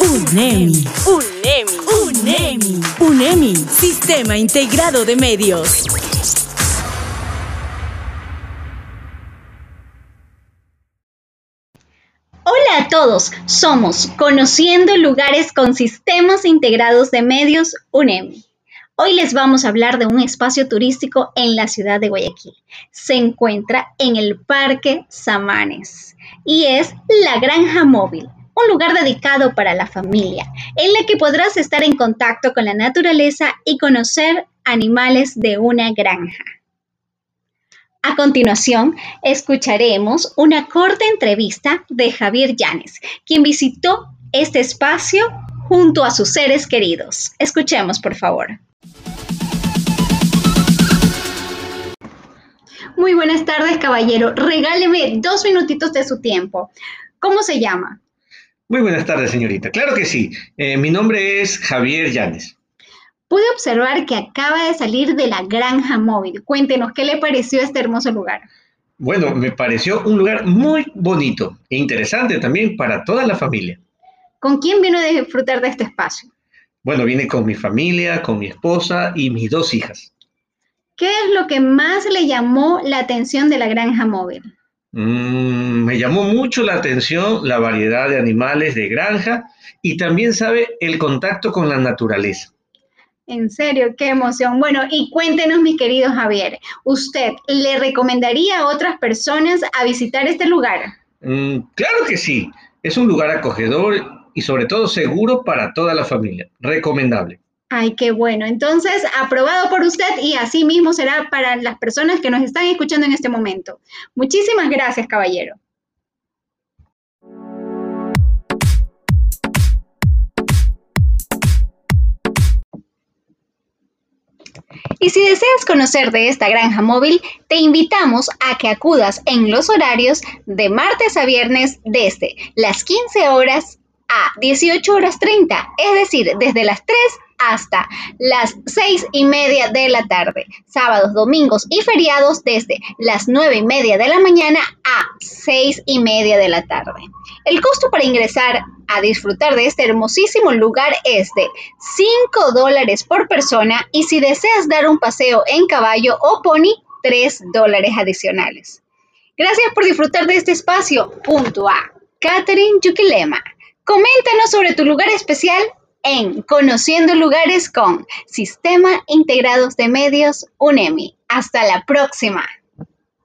UNEMI. UNEMI. UNEMI. UNEMI. Sistema Integrado de Medios. Hola a todos, somos Conociendo Lugares con Sistemas Integrados de Medios UNEMI. Hoy les vamos a hablar de un espacio turístico en la ciudad de Guayaquil. Se encuentra en el Parque Samanes y es la Granja Móvil, un lugar dedicado para la familia, en la que podrás estar en contacto con la naturaleza y conocer animales de una granja. A continuación, escucharemos una corta entrevista de Javier Llanes, quien visitó este espacio junto a sus seres queridos. Escuchemos, por favor. Muy buenas tardes, caballero. Regáleme dos minutitos de su tiempo. ¿Cómo se llama? Muy buenas tardes, señorita. Claro que sí. Eh, mi nombre es Javier Llanes. Pude observar que acaba de salir de la granja móvil. Cuéntenos, ¿qué le pareció este hermoso lugar? Bueno, me pareció un lugar muy bonito e interesante también para toda la familia. ¿Con quién vino a disfrutar de este espacio? Bueno, vine con mi familia, con mi esposa y mis dos hijas. ¿Qué es lo que más le llamó la atención de la granja móvil? Mm, me llamó mucho la atención la variedad de animales de granja y también sabe el contacto con la naturaleza. En serio, qué emoción. Bueno, y cuéntenos, mi querido Javier, ¿usted le recomendaría a otras personas a visitar este lugar? Mm, claro que sí. Es un lugar acogedor y sobre todo seguro para toda la familia. Recomendable. Ay, qué bueno. Entonces, aprobado por usted y así mismo será para las personas que nos están escuchando en este momento. Muchísimas gracias, caballero. Y si deseas conocer de esta granja móvil, te invitamos a que acudas en los horarios de martes a viernes desde las 15 horas a 18 horas 30, es decir, desde las 3 hasta las seis y media de la tarde, sábados, domingos y feriados desde las nueve y media de la mañana a seis y media de la tarde. El costo para ingresar a disfrutar de este hermosísimo lugar es de 5 dólares por persona y si deseas dar un paseo en caballo o pony, 3 dólares adicionales. Gracias por disfrutar de este espacio. Punto A. Catherine Yukilema. Coméntanos sobre tu lugar especial en Conociendo Lugares con Sistema Integrados de Medios UNEMI. Hasta la próxima.